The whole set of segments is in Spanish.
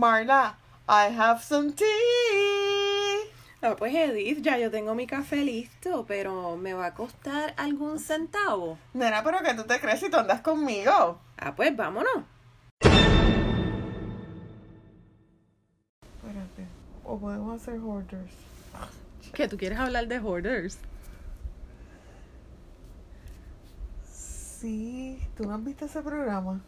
Marla, I have some tea. Ah, pues Edith, ya yo tengo mi café listo, pero ¿me va a costar algún centavo? Nena, pero que tú te crees si tú andas conmigo. Ah, pues vámonos. Espérate. O podemos hacer hoarders. ¿Qué tú quieres hablar de hoarders? Sí, ¿tú no has visto ese programa?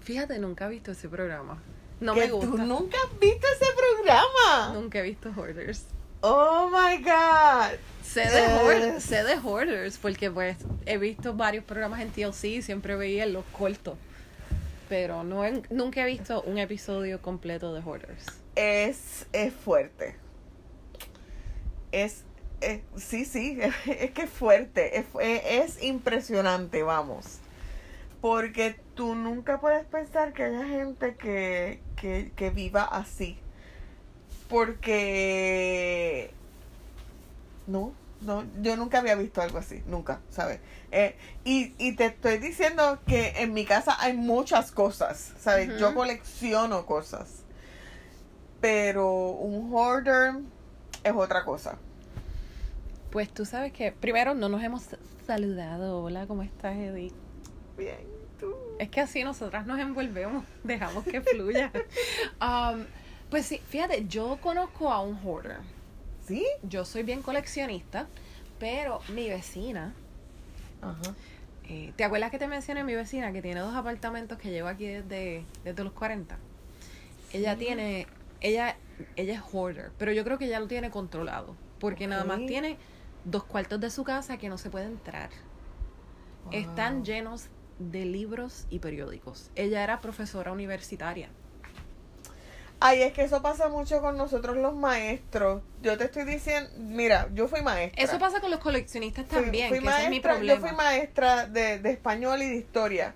Fíjate, nunca he visto ese programa. No ¿Que me gusta. ¿Tú nunca has visto ese programa? Nunca he visto hoarders. Oh my god. Sé de, Eh. hoard- sé de hoarders porque pues he visto varios programas en TLC y siempre veía los cortos. Pero no he- nunca he visto un episodio completo de hoarders. Es, es fuerte. Es, es- sí, sí, es, que es fuerte. Es, es impresionante, vamos. Porque tú nunca puedes pensar que haya gente que, que, que viva así. Porque no, no, yo nunca había visto algo así, nunca, ¿sabes? Eh, y, y te estoy diciendo que en mi casa hay muchas cosas, ¿sabes? Yo colecciono cosas. Pero un hoarder es otra cosa. Pues tú sabes que primero no nos hemos saludado. Hola, ¿cómo estás, Edith? Bien, tú. Es que así nosotras nos envolvemos, dejamos que fluya. Um, pues sí, fíjate, yo conozco a un hoarder. ¿Sí? Yo soy bien coleccionista, pero mi vecina, Ajá. eh, ¿te acuerdas que te mencioné mi vecina que tiene dos apartamentos que lleva aquí desde, desde los 40? Ella tiene, ella, ella es hoarder, pero yo creo que ella lo tiene controlado, porque nada más tiene dos cuartos de su casa que no se puede entrar. Están llenos de libros y periódicos. Ella era profesora universitaria. Ay, es que eso pasa mucho con nosotros los maestros. Yo te estoy diciendo, mira, yo fui maestra. Eso pasa con los coleccionistas también, fui que ese es mi problema. Yo fui maestra de, de español y de historia.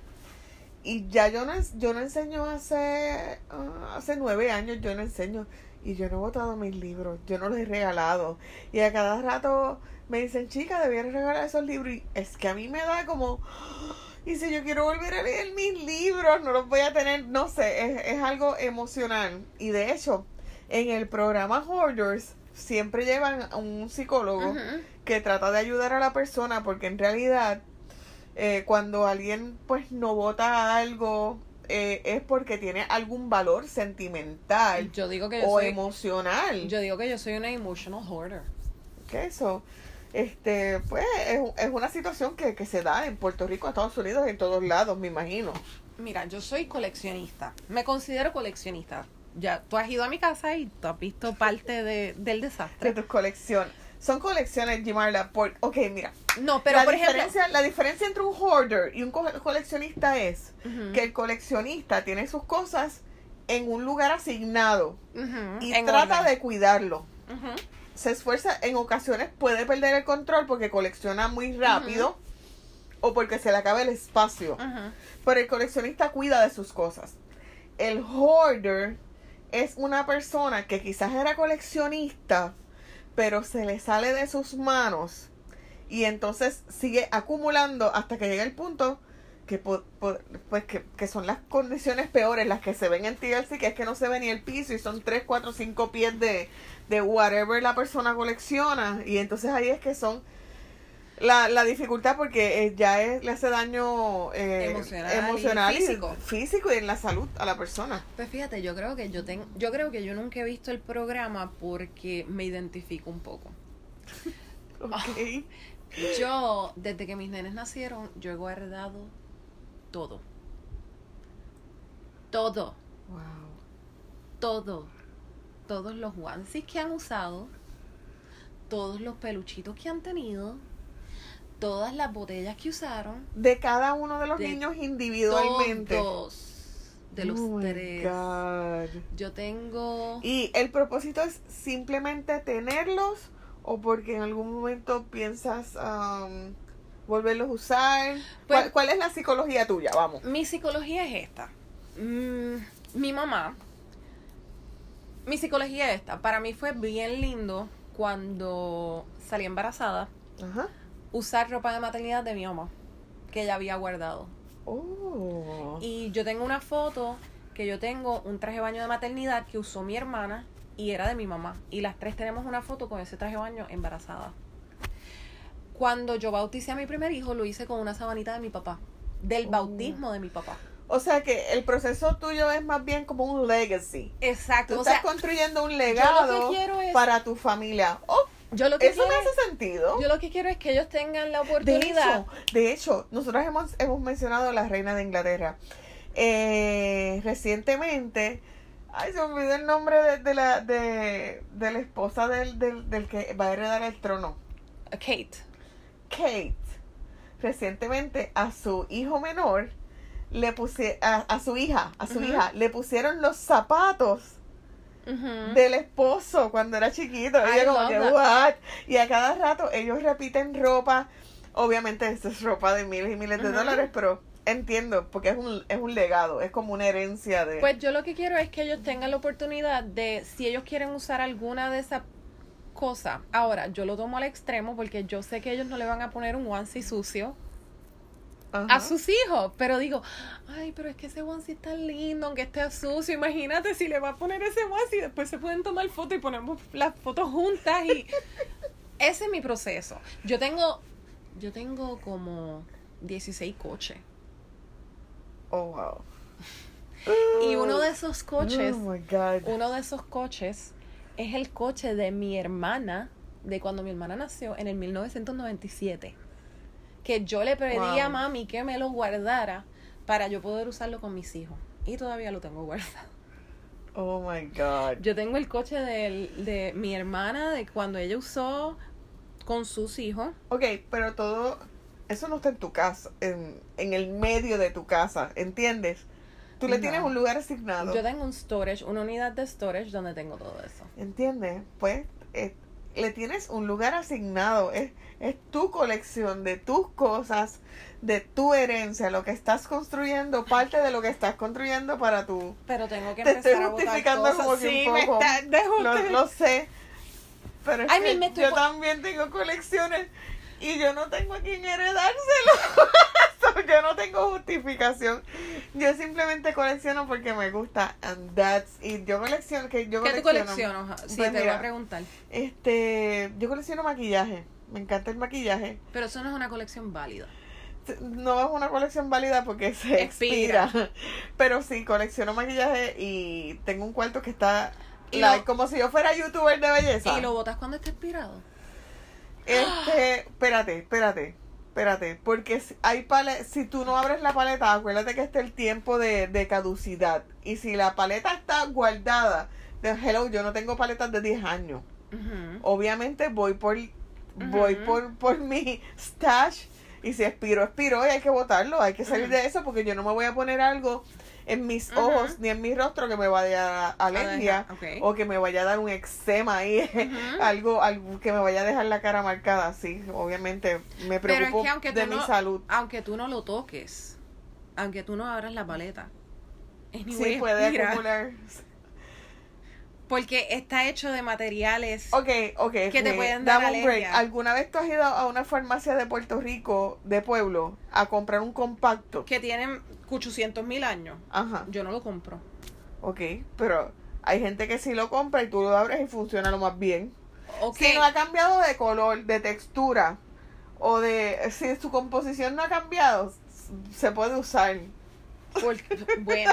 Y ya yo no, yo no enseño hace, ah, hace nueve años, yo no enseño. Y yo no he botado mis libros, yo no los he regalado. Y a cada rato me dicen, chica, debieras regalar esos libros. Y es que a mí me da como, y si yo quiero volver a leer mis libros, no los voy a tener, no sé, es, es algo emocional. Y de hecho, en el programa Hoarders siempre llevan a un psicólogo que trata de ayudar a la persona porque en realidad eh, cuando alguien pues no vota algo eh, es porque tiene algún valor sentimental Yo digo que yo o soy, emocional. yo digo que yo soy una emotional hoarder. que eso este pues es, es una situación que, que se da en Puerto Rico, Estados Unidos, en todos lados, me imagino. Mira, yo soy coleccionista. Me considero coleccionista. Ya, tú has ido a mi casa y tú has visto parte de, del De desastre. tus colecciones. Son colecciones, Gimarla, por... Ok, mira. No, pero la, por ejemplo... diferencia, la diferencia entre un hoarder y un co- coleccionista es que el coleccionista tiene sus cosas en un lugar asignado y en trata orden. de cuidarlo. Se esfuerza, en ocasiones puede perder el control porque colecciona muy rápido o porque se le acaba el espacio. Pero el coleccionista cuida de sus cosas. El hoarder es una persona que quizás era coleccionista, pero se le sale de sus manos y entonces sigue acumulando hasta que llega el punto que, po- po- pues que, que son las condiciones peores, las que se ven en TLC, que es que no se ve ni el piso y son 3, 4, 5 pies de, de whatever la persona colecciona. Y entonces ahí es que son la, la dificultad porque eh, ya es, le hace daño eh, Emocional y emocional físico. físico y en la salud a la persona. Pues fíjate, yo creo que yo tengo, yo creo que yo nunca he visto el programa porque me identifico un poco. Ok. Yo, desde que mis nenes nacieron, yo he guardado todo. Todo. Wow. todo, todos los onesies que han usado, todos los peluchitos que han tenido, todas las botellas que usaron, De cada uno de los De niños individualmente. todos de los Oh tres. God. Yo tengo Y el propósito es simplemente tenerlos o porque en algún momento piensas um, volverlos a usar. Pues- ¿Cuál, cuál es la psicología tuya? Vamos. mi psicología es esta. Mm, mi mamá, mi psicología es esta. Para mí fue bien lindo cuando salí embarazada Ajá. usar ropa de maternidad de mi mamá que ella había guardado. Oh. Y yo tengo una foto que yo tengo un traje de baño de maternidad que usó mi hermana y era de mi mamá. Y las tres tenemos una foto con ese traje de baño embarazada. Cuando yo bauticé a mi primer hijo, lo hice con una sabanita de mi papá. Del Oh. bautismo de mi papá. O sea que el proceso tuyo es más bien como un legacy. Exacto. Tú o estás sea, construyendo un lo legado que quiero es- para tu familia. Oh, yo lo que eso quiero me hace sentido. Yo lo que quiero es que ellos tengan la De oportunidad. hecho, de hecho, nosotros hemos, hemos mencionado a la reina de Inglaterra. Eh, recientemente, ay, se me olvidó el nombre de, de la de, de la esposa del, del, del que va a heredar el trono. Kate. Kate, recientemente a su hijo menor le puse a, a su hija, a su hija le pusieron los zapatos del esposo cuando era chiquito. Yo como que. "What?". Y a cada rato ellos repiten ropa. Obviamente esto es ropa de miles y miles de dólares, pero entiendo, porque es un, es un legado, es como una herencia de... Pues yo lo que quiero es que ellos tengan la oportunidad de, si ellos quieren usar alguna de esas cosas, ahora yo lo tomo al extremo porque yo sé que ellos no le van a poner un onesie sucio Ajá. a sus hijos, pero digo, ay, pero es que ese onesie está lindo, aunque esté sucio, imagínate si le va a poner ese onesie y después se pueden tomar fotos y ponemos las fotos juntas y ese es mi proceso. Yo tengo, yo tengo como 16 coches Oh, wow. y uno de esos coches Oh, my God. Uno de esos coches es el coche de mi hermana, de cuando mi hermana nació en el 1997. Que yo le pedí Wow. a mami que me lo guardara para yo poder usarlo con mis hijos. Y todavía lo tengo guardado. Oh, my God. Yo tengo el coche del- de mi hermana, de cuando ella usó con sus hijos. Ok, pero todo... Eso no está en tu casa, en, en el medio de tu casa, ¿entiendes? Tú le No. tienes un lugar asignado. Yo tengo un storage, una unidad de storage donde tengo todo eso. ¿Entiendes? Pues eh, le tienes un lugar asignado. Es, es tu colección de tus cosas, de tu herencia, lo que estás construyendo, parte de lo que estás construyendo para tu... Pero tengo que Te empezar estoy a botar justificando como que Sí, un me está- Lo, lo sé. Pero es que yo también tengo colecciones y yo no tengo a quien heredárselo. Yo no tengo justificación. Yo simplemente colecciono porque me gusta. And that's it. Yo colecciono. Que yo ¿Qué tú colecciono. coleccionas? Sí, Pues te voy mira, a preguntar. Este, yo colecciono maquillaje. Me encanta el maquillaje. Pero eso no es una colección válida. No es una colección válida porque se expira. Expira. Pero sí, colecciono maquillaje y tengo un cuarto que está Y like, lo- como si yo fuera youtuber de belleza. ¿Y lo botas cuando esté expirado? Este, espérate, espérate, espérate. Porque si hay pale si tú no abres la paleta, acuérdate que este es el tiempo de, de caducidad. Y si la paleta está guardada, de hello, yo no tengo paletas de 10 años. Obviamente voy por voy por, por mi stash y si expiro, expiro y hay que botarlo, hay que salir de eso porque yo no me voy a poner algo en mis ojos ni en mi rostro que me vaya a alergia dejar, ok. o que me vaya a dar un eczema ahí, algo, algo que me vaya a dejar la cara marcada, sí, obviamente me Pero es preocupo que de mi no, salud. aunque tú no lo toques, aunque tú no abras la paleta, Sí, anyway, puede expira, acumular. Porque está hecho de materiales. Que te me- pueden dar dame un break. alergia. ¿Alguna vez tú has ido a una farmacia de Puerto Rico, de pueblo, a comprar un compacto? que tienen 800 mil años. Ajá. Yo no lo compro. Ok, pero hay gente que sí lo compra y tú lo abres y funciona lo más bien. Ok. Si no ha cambiado de color, de textura o de si su composición no ha cambiado, se puede usar. Por- bueno.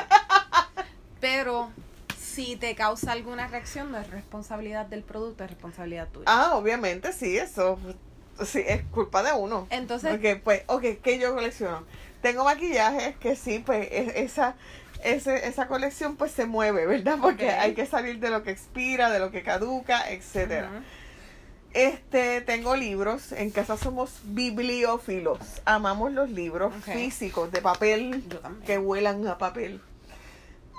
Pero si te causa alguna reacción, no es responsabilidad del producto, es responsabilidad tuya. Ah, obviamente sí, eso sí es culpa de uno. Entonces, Ok, pues, ok, ¿qué yo colecciono? Tengo maquillajes que sí, pues es- esa ese, esa colección pues se mueve, ¿verdad? Porque hay que salir de lo que expira, de lo que caduca, etcétera. Este, tengo libros. En casa somos bibliófilos. Amamos los libros físicos de papel que huelan a papel.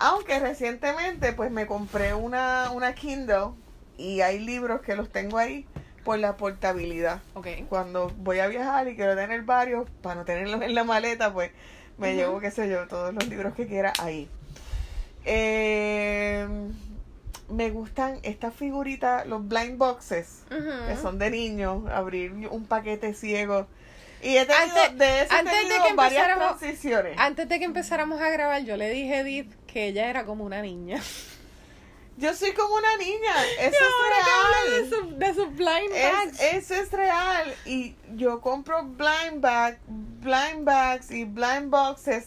Aunque recientemente pues me compré una, una Kindle y hay libros que los tengo ahí por la portabilidad. Cuando voy a viajar y quiero tener varios, para no tenerlos en la maleta, pues me llevo, qué sé yo, todos los libros que quiera ahí. Eh, me gustan estas figuritas, los blind boxes, que son de niños, abrir un paquete ciego Y he tenido, Antes- de eso he antes de que varias transiciones. Antes de que empezáramos a grabar, yo le dije a Edith que ella era como una niña. Yo soy como una niña. Eso es de real. de sus blind bags. Es, eso es real. Y yo compro blind bag, blind bags y blind boxes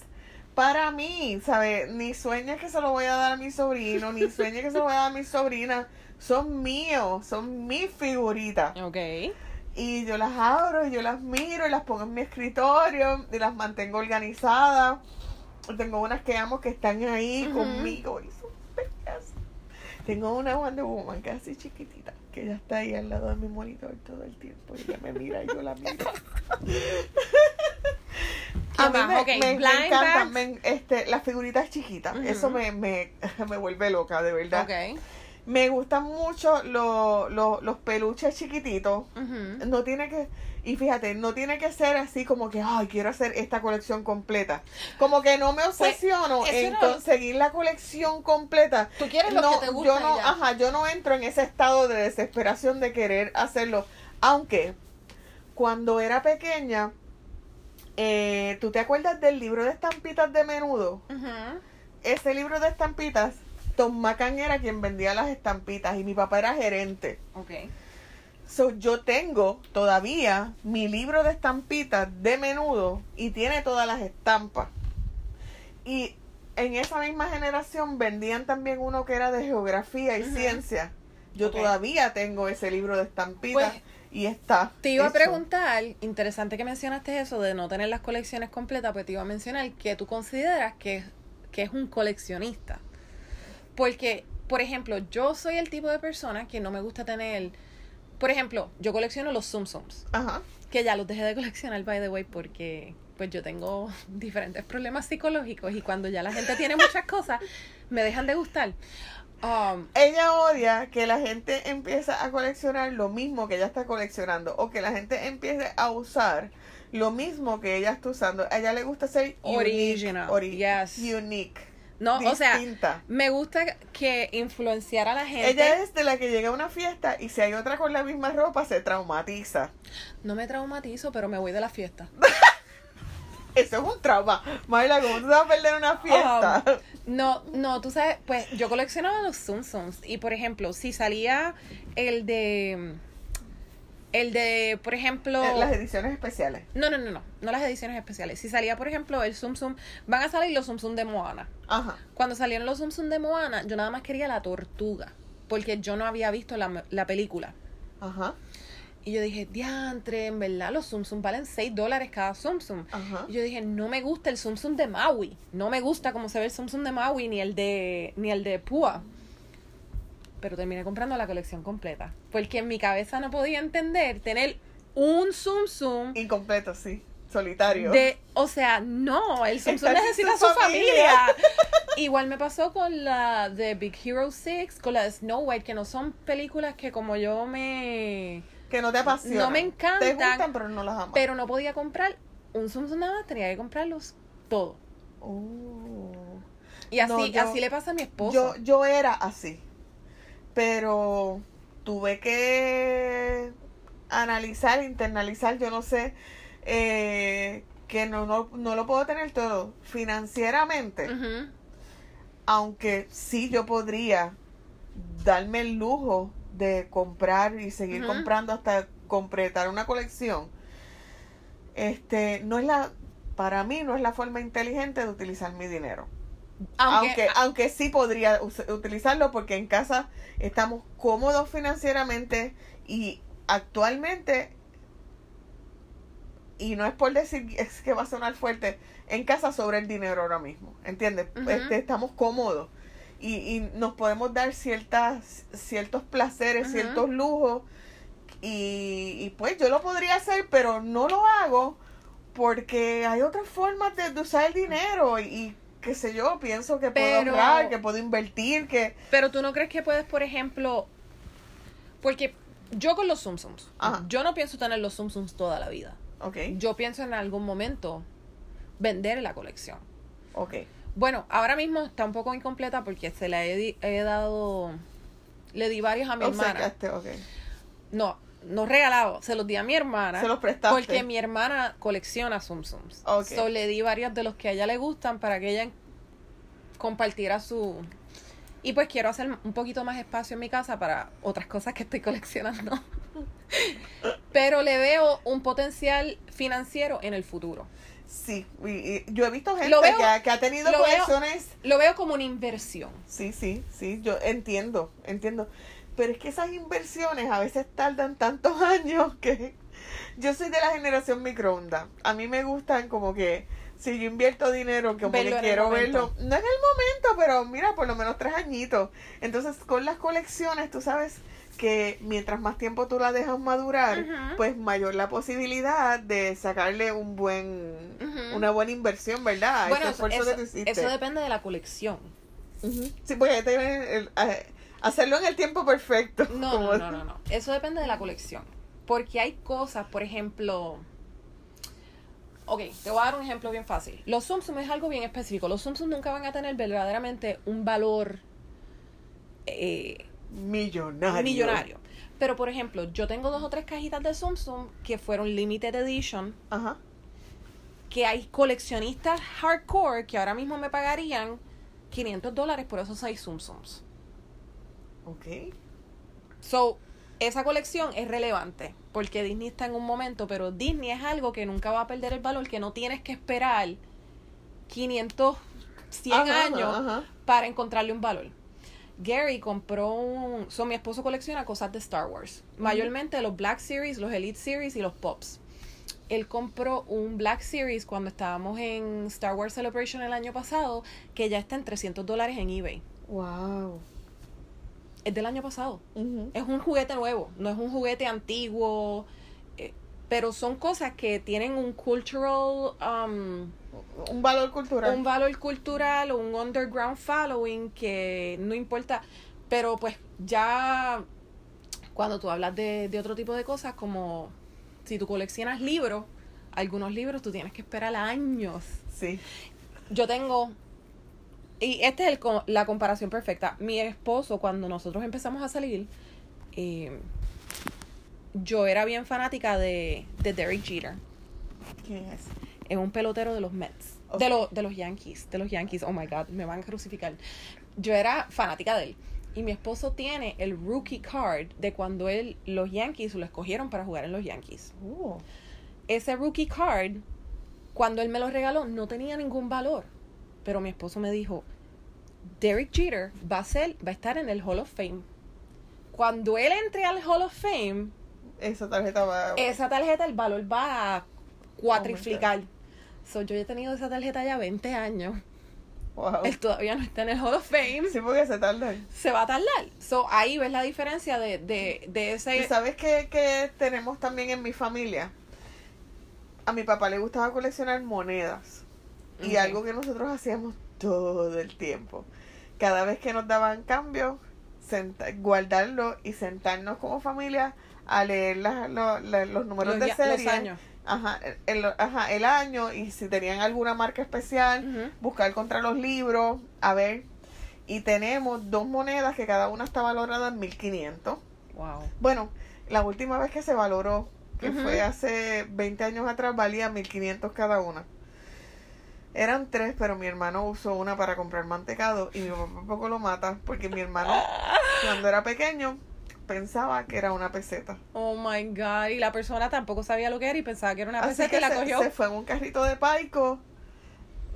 para mí, ¿sabes? Ni sueña que se lo voy a dar a mi sobrino, ni sueña que se lo voy a dar a mi sobrina. Son míos, son mis figuritas. Ok. Y yo las abro y yo las miro y las pongo en mi escritorio y las mantengo organizadas. Tengo unas que amo que están ahí conmigo y. Tengo una Wonder Woman que es así chiquitita, que ella está ahí al lado de mi monitor todo el tiempo y ella me mira y yo la miro. A mí me, Ok, me- me encantan me- este, las figuritas chiquitas. Eso me, me, me vuelve loca, de verdad. Ok. Me gustan mucho lo- lo- los peluches chiquititos. No tiene que, y fíjate, no tiene que ser así como que, ay, quiero hacer esta colección completa. Como que no me obsesiono Pues, eso en conseguir la colección completa. Tú quieres lo no, que te gusta yo no, ajá, yo no entro en ese estado de desesperación de querer hacerlo. Aunque, cuando era pequeña, eh, ¿tú te acuerdas del libro de estampitas de menudo? Ujú. Ese libro de estampitas, Tom Macan era quien vendía las estampitas y mi papá era gerente. Ok. So, yo tengo todavía mi libro de estampitas de menudo y tiene todas las estampas. Y en esa misma generación vendían también uno que era de geografía y ciencia. Yo todavía tengo ese libro de estampitas Pues, y está. Te iba a preguntar, interesante que mencionaste eso de no tener las colecciones completas, pues te iba a mencionar que tú consideras que, que es un coleccionista. Porque, por ejemplo, yo soy el tipo de persona que no me gusta tener. Por ejemplo, yo colecciono los Tsums, Ajá. que ya los dejé de coleccionar, by the way, porque pues yo tengo diferentes problemas psicológicos y cuando ya la gente tiene muchas cosas, me dejan de gustar. Um, Ella odia que la gente empiece a coleccionar lo mismo que ella está coleccionando o que la gente empiece a usar lo mismo que ella está usando. A ella le gusta ser Original, unique, ori- yes. unique. No, o sea, me gusta que influenciar a la gente. Ella es de la que llega a una fiesta y si hay otra con la misma ropa se traumatiza. No me traumatizo, pero me voy de la fiesta. Eso es un trauma. Mayla, ¿cómo tú vas a perder una fiesta? No, no, tú sabes, pues yo coleccionaba los Tsums y por ejemplo, si salía el de el de, por ejemplo, Eh, Las ediciones especiales. no, no, no, no, no las ediciones especiales. Si salía, por ejemplo, el Tsum Tsum, van a salir los Tsum Tsum de Moana. Ajá. Cuando salieron los Tsum Tsum de Moana, yo nada más quería la tortuga, porque yo no había visto la, la película. Ajá. Y yo dije, diantre, en verdad los Tsum Tsum valen 6 dólares cada Tsum Tsum. Ajá. Y yo dije, no me gusta el Tsum Tsum de Maui. No me gusta cómo se ve el Tsum Tsum de Maui ni el de, ni el de Púa. Pero terminé comprando la colección completa. Porque en mi cabeza no podía entender tener un Tsum Tsum Incompleto, sí. Solitario. de... O sea, no, el Está sin necesita su su familia. familia. Igual me pasó con la de Big Hero 6, con la de Snow White, que no son películas que como yo me... Que no te apasionan. No me encantan, Te gustan, pero no las amas. Pero no podía comprar un Tsum Tsum nada más, tenía que comprarlos todos. Oh. Y así, No, yo- así le pasa a mi esposo. Yo, yo era así. Pero tuve que analizar, internalizar, yo no sé, eh, que no, no, no lo puedo tener todo. Financieramente, aunque sí yo podría darme el lujo de comprar y seguir comprando hasta completar una colección. Este, no es la, para mí no es la forma inteligente de utilizar mi dinero. Aunque, Aunque, aunque sí podría utilizarlo porque en casa estamos cómodos financieramente y actualmente, y no es por decir es que va a sonar fuerte, en casa sobre el dinero ahora mismo, ¿entiendes? Este, estamos cómodos y, y nos podemos dar ciertas, ciertos placeres, ciertos lujos y, y pues yo lo podría hacer, pero no lo hago porque hay otras formas de, de usar el dinero y qué sé yo, pienso que puedo ahorrar, que puedo invertir, que... pero tú no crees que puedes, por ejemplo, porque yo con los Tsums, Ajá. yo no pienso tener los Tsums toda la vida. Ok, Yo pienso en algún momento vender la colección. ok. Bueno, ahora mismo está un poco incompleta porque se la he, he dado, le di varios a mi hermana. Obsequiaste, ok. No, no regalado, se los di a mi hermana. Se los prestaste. Porque mi hermana colecciona Zoom Zooms. Ok. So le di varios de los que a ella le gustan para que ella compartiera su. Y pues quiero hacer un poquito más espacio en mi casa para otras cosas que estoy coleccionando. Pero le veo un potencial financiero en el futuro. Sí, yo he visto gente veo- que, ha, que ha tenido lo veo- colecciones. Lo veo como una inversión. Sí, sí, sí, yo entiendo, entiendo. Pero es que esas inversiones a veces tardan tantos años que yo soy de la generación microondas. A mí me gustan como que si yo invierto dinero, como Verlo que quiero verlo, no en el momento, pero mira, por lo menos tres añitos. Entonces, con las colecciones, tú sabes que mientras más tiempo tú la dejas madurar, pues mayor la posibilidad de sacarle un buen, una buena inversión, ¿verdad? Bueno, ese esfuerzo eso, que tú hiciste. eso depende de la colección. Sí, porque te- el- a- hacerlo en el tiempo perfecto. No, no, no, no, no. Eso depende de la colección. Porque hay cosas, por ejemplo. Ok, te voy a dar un ejemplo bien fácil. Los Zoom es algo bien específico. Los Zoom nunca van a tener verdaderamente un valor eh, Millonario. millonario. Pero, por ejemplo, yo tengo dos o tres cajitas de Zoom que fueron limited edition. Ajá. Que hay coleccionistas hardcore que ahora mismo me pagarían 500 dólares por esos seis Zooms. Ok. So, esa colección es relevante porque Disney está en un momento, pero Disney es algo que nunca va a perder el valor, que no tienes que esperar 500, 100 Ajá, años ajá. para encontrarle un valor. Gary compró un... So, mi esposo colecciona cosas de Star Wars. Mayormente los Black Series, los Elite Series y los Pops. Él compró un Black Series cuando estábamos en Star Wars Celebration el año pasado, que ya está en 300 dólares en eBay. Wow. Es del año pasado. Es un juguete nuevo, no es un juguete antiguo, eh, pero son cosas que tienen un cultural, um, Un valor cultural. un valor cultural o un underground following que no importa, pero pues ya cuando tú hablas de, de otro tipo de cosas como si tú coleccionas libros, algunos libros tú tienes que esperar años Sí. yo tengo y esta es el co- la comparación perfecta. Mi esposo cuando nosotros empezamos a salir eh, yo era bien fanática de, de Derek Jeter. ¿Quién es? es un pelotero de los Mets. De, los de los Yankees de los Yankees. Oh my god me van a crucificar. Yo era fanática de él. Y mi esposo tiene el rookie card de cuando él los Yankees lo escogieron para jugar en los Yankees. Oh. ese rookie card, cuando él me lo regaló, no tenía ningún valor. Pero mi esposo me dijo, Derek Jeter va a ser, va a estar en el Hall of Fame. Cuando él entre al Hall of Fame, Esa tarjeta va. esa tarjeta, el valor va a cuatriplicar. So, yo he tenido esa tarjeta ya 20 años. Wow. Él todavía no está en el Hall of Fame. Sí, porque se tardan. Se va a tardar. So, ahí ves la diferencia de, de, de ¿Y ese... sabes qué, qué tenemos también en mi familia? A mi papá le gustaba coleccionar monedas. Y algo que nosotros hacíamos todo el tiempo. Cada vez que nos daban cambio, guardarlo y sentarnos como familia a leer los números los, de serie. los años. Ajá el, ajá, el año y si tenían alguna marca especial, Ujú. buscar contra los libros, a ver. Y tenemos dos monedas que cada una está valorada en 1500. Wow. Bueno, la última vez que se valoró, que fue hace 20 años atrás, valía 1500 cada una. Eran tres, pero mi hermano usó una para comprar mantecado y mi papá poco lo mata porque mi hermano, cuando era pequeño, pensaba que era una peseta. Oh my god, y la persona tampoco sabía lo que era y pensaba que era una Así peseta que y la se, cogió. se fue en un carrito de paico.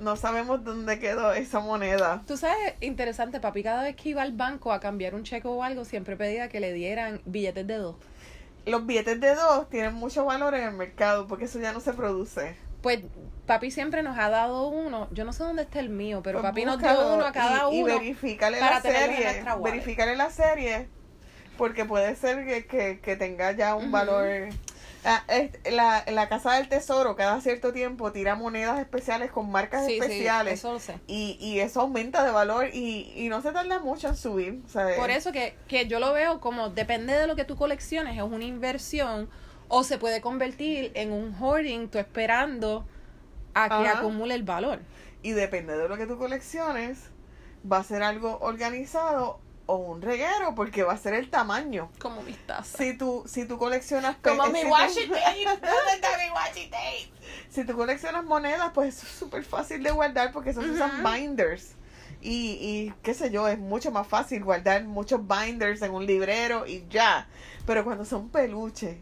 No sabemos dónde quedó esa moneda. Tú sabes, interesante, papi, cada vez que iba al banco a cambiar un cheque o algo, siempre pedía que le dieran billetes de dos. Los billetes de dos tienen mucho valor en el mercado porque eso ya no se produce. Pues papi siempre nos ha dado uno, yo no sé dónde está el mío, pero Pues papi nos dio uno a cada y, y uno. verifícale para la serie. Verifícale la serie. Porque puede ser que, que, que tenga ya un valor. Ah, es- la, la Casa del Tesoro cada cierto tiempo tira monedas especiales con marcas Sí, sí, especiales. eso lo sé. Y, y eso aumenta de valor y, y no se tarda mucho en subir. sea, Por eso que, que yo lo veo como, depende de lo que tú colecciones, es una inversión o se puede convertir en un hoarding, tú esperando a que Ajá. acumule el valor. Y depende de lo que tú colecciones, va a ser algo organizado o un reguero porque va a ser el tamaño. Como mis tazas. Si tú, si tú coleccionas pe- Como mi washi tape. ¿Dónde está mi washi tape? Si tú coleccionas monedas, pues eso es súper fácil de guardar porque esos usan Ujú. binders. Y, y qué sé yo, es mucho más fácil guardar muchos binders en un librero y ya. Pero cuando son peluches,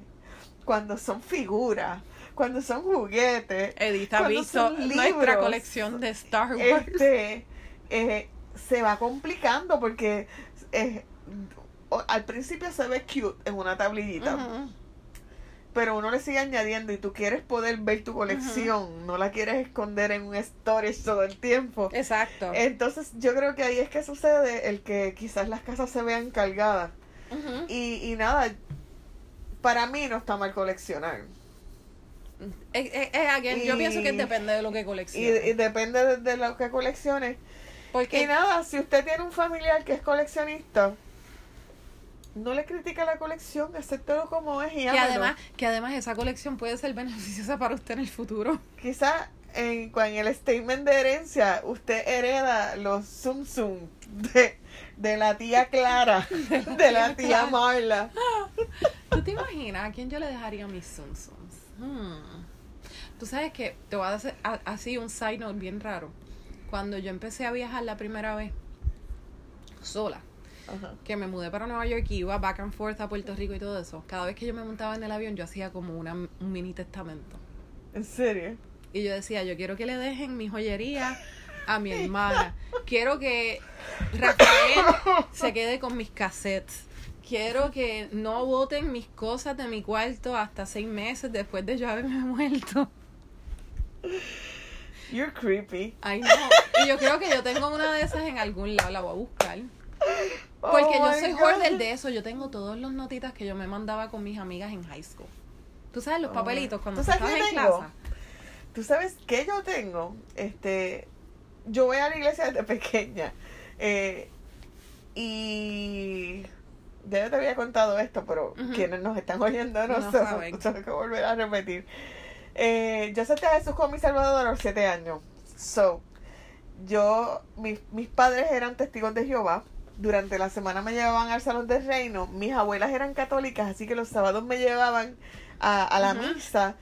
cuando son figuras, cuando son juguetes, Edith ha visto nuestra colección de Star Wars. este eh, se va complicando porque eh, al principio se ve cute en una tablillita. Pero uno le sigue añadiendo y tú quieres poder ver tu colección, no la quieres esconder en un storage todo el tiempo. Exacto. Entonces yo creo que ahí es que sucede el que quizás las casas se vean cargadas. Y, y nada, para mí no está mal coleccionar. Eh, eh, again, yo Y- pienso que depende de lo que Y, coleccione. y depende de, de lo que colecciones. Porque Y nada, si usted tiene un familiar que es coleccionista, no le critique la colección, acéptelo como es y que además, que además esa colección puede ser beneficiosa para usted en el futuro. Quizás en, en el statement de herencia usted hereda los Zum Zum de, de la tía Clara, de la tía. Marla. ¿Tú te imaginas a quién yo le dejaría mis Zum Zums? Hmm. Tú sabes que te voy a hacer así un side note bien raro. Cuando yo empecé a viajar la primera vez sola, Ajá. que me mudé para Nueva York y iba back and forth a Puerto Rico y todo eso, cada vez que yo me montaba en el avión yo hacía como una, un mini testamento. ¿En serio? Y yo decía, yo quiero que le dejen mi joyería a mi hermana. Quiero que Rafael se quede con mis cassettes. Quiero que no boten mis cosas de mi cuarto hasta seis meses después de yo haberme muerto. You're creepy. Ay, no. Y yo creo que yo tengo una de esas en algún lado, la voy a buscar. Porque Oh yo my soy God. hoarder de eso. Yo tengo todos los notitas que yo me mandaba con mis amigas en high school. Tú sabes los Oh, papelitos cuando ¿tú tú sabes estabas qué en clase. ¿Tú sabes qué yo tengo? Este, yo voy a la iglesia desde pequeña. eh, y ya yo te había contado esto, pero quienes nos están oyendo no, No saben. tengo que volver a repetir. Eh, yo acepté a Jesús como mi salvador a los siete años. So, yo, mis, mis padres eran testigos de Jehová. Durante la semana me llevaban al salón del reino. Mis abuelas eran católicas, así que los sábados me llevaban a, a la misa.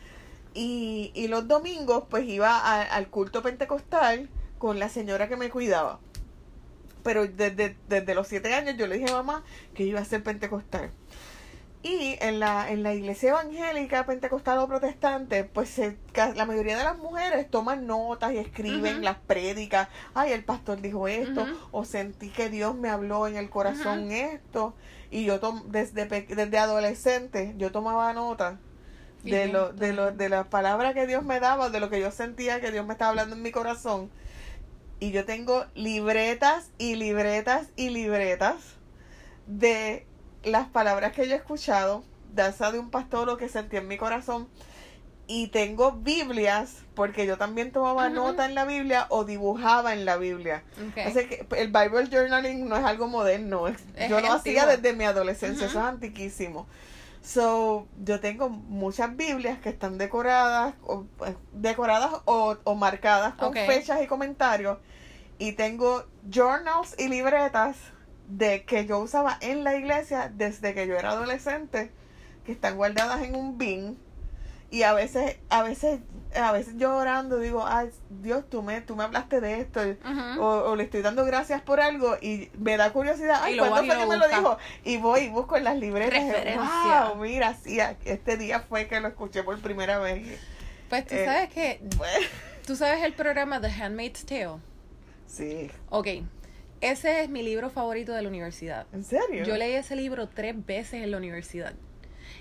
Y, y los domingos, pues iba a- al culto pentecostal con la señora que me cuidaba. Pero desde, desde los siete años yo le dije a mamá que iba a ser pentecostal. Y en la, en la iglesia evangélica, pentecostal o protestante, pues se- la mayoría de las mujeres toman notas y escriben las prédicas. Ay, el pastor dijo esto, o sentí que Dios me habló en el corazón esto. Y yo tom- desde, desde adolescente, yo tomaba notas de, lo, de, lo, de las palabras que Dios me daba, de lo que yo sentía que Dios me estaba hablando en mi corazón. Y yo tengo libretas y libretas y libretas de las palabras que yo he escuchado, de esa de un pastor o que sentí en mi corazón. Y tengo Biblias, porque yo también tomaba nota en la Biblia o dibujaba en la Biblia. Así que el Bible Journaling no es algo moderno. es- yo lo hacía desde mi adolescencia, eso es antiquísimo. So, yo tengo muchas Biblias que están decoradas, o, eh, decoradas o, o marcadas con fechas y comentarios. Y tengo journals y libretas de que yo usaba en la iglesia desde que yo era adolescente, que están guardadas en un bin. Y a veces, a veces, a veces yo orando digo, ay Dios, tú me, tú me hablaste de esto. O, o le estoy dando gracias por algo y me da curiosidad. Ay, ¿cuándo fue que me lo dijo? Y voy y busco en las libretas. Wow, mira, sí, este día fue que lo escuché por primera vez. Pues tú eh, sabes que, Bueno, tú sabes el programa The Handmaid's Tale. sí, Ok, ese es mi libro favorito de la universidad. ¿en serio? Yo leí ese libro tres veces en la universidad.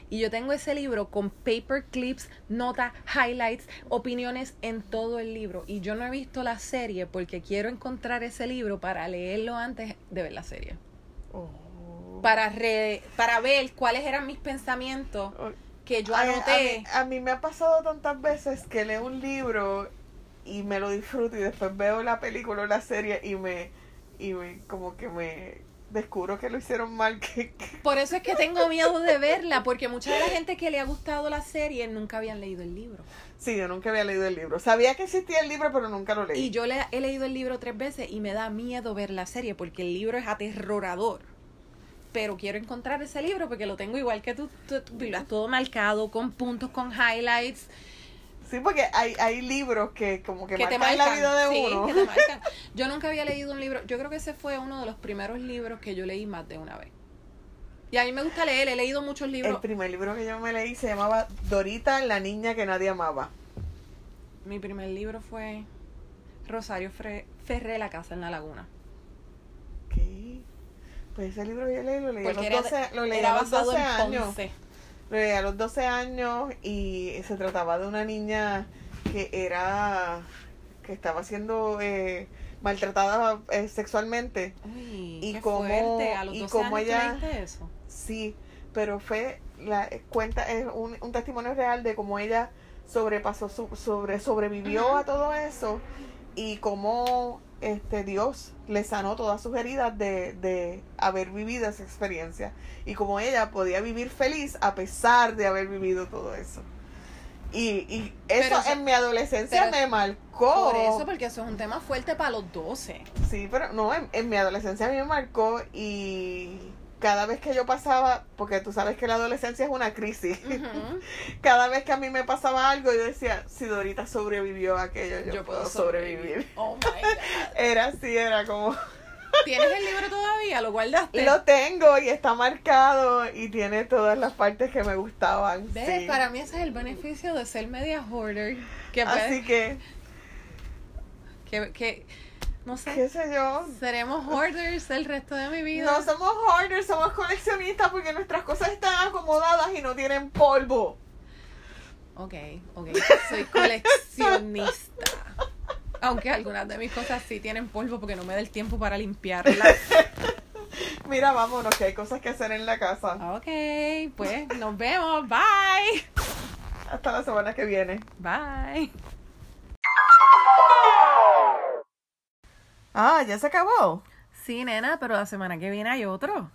Y yo tengo ese libro con paper clips, notas, highlights, opiniones en todo el libro. Y yo no he visto la serie porque quiero encontrar ese libro para leerlo antes de ver la serie. Oh. Para, re- para ver cuáles eran mis pensamientos Oh. que yo anoté. A, mí, a mí me ha pasado tantas veces que leo un libro y me lo disfruto y después veo la película o la serie y me, y me como que me descubro que lo hicieron mal. Que, que- Por eso es que tengo miedo de verla, porque mucha de la gente que le ha gustado la serie nunca habían leído el libro. Sí, yo nunca había leído el libro. Sabía que existía el libro, pero nunca lo leí. Y yo le, he leído el libro tres veces y me da miedo ver la serie porque el libro es aterrorador. pero quiero encontrar ese libro porque lo tengo igual que tú, tú, tú, todo marcado, con puntos, con highlights. Sí, porque hay, hay libros que como que, marcan, la vida de sí, uno. Que te marcan. Yo nunca había leído un libro, yo creo que ese fue uno de los primeros libros que yo leí más de una vez. Y a mí me gusta leer, he leído muchos libros. El primer libro que yo me leí se llamaba Dorita, la niña que nadie amaba. Mi primer libro fue Rosario Ferré, La casa en la laguna. ¿Qué? Pues ese libro yo leí, lo leí a los 12, lo leí a los 12 años. A los 12 años y se trataba de una niña que era que estaba siendo eh, maltratada eh, sexualmente Uy, y qué fuerte. a los 12 y como años ella eso? sí pero fue la cuenta es un, un testimonio real de cómo ella sobrepasó, sobre, sobrevivió a todo eso y cómo este Dios le sanó todas sus heridas de, de haber vivido esa experiencia y cómo ella podía vivir feliz a pesar de haber vivido todo eso. Y, y eso en mi adolescencia me marcó. Por eso, porque eso es un tema fuerte para los 12. Sí, pero no, en, en mi adolescencia a mí me marcó y cada vez que yo pasaba, porque tú sabes que la adolescencia es una crisis, cada vez que a mí me pasaba algo, yo decía, si Dorita sobrevivió a aquello, yo, puedo sobrevivir. Oh my God. Era así, era como... ¿Tienes el libro todavía? ¿Lo guardaste? Lo tengo y está marcado y tiene todas las partes que me gustaban. ¿Ves? Para mí ese es el beneficio de ser media hoarder. Que Así que... Que, que no sé. ¿Qué sé yo? Seremos hoarders el resto de mi vida. No somos hoarders, somos coleccionistas porque nuestras cosas están acomodadas y no tienen polvo. Ok, ok. Soy coleccionista. Aunque algunas de mis cosas sí tienen polvo porque no me da el tiempo para limpiarlas. Mira, vámonos, que hay cosas que hacer en la casa. Ok, pues nos vemos. Bye. Hasta la semana que viene. Bye. Ah, ya se acabó. Sí, nena, pero la semana que viene hay otro.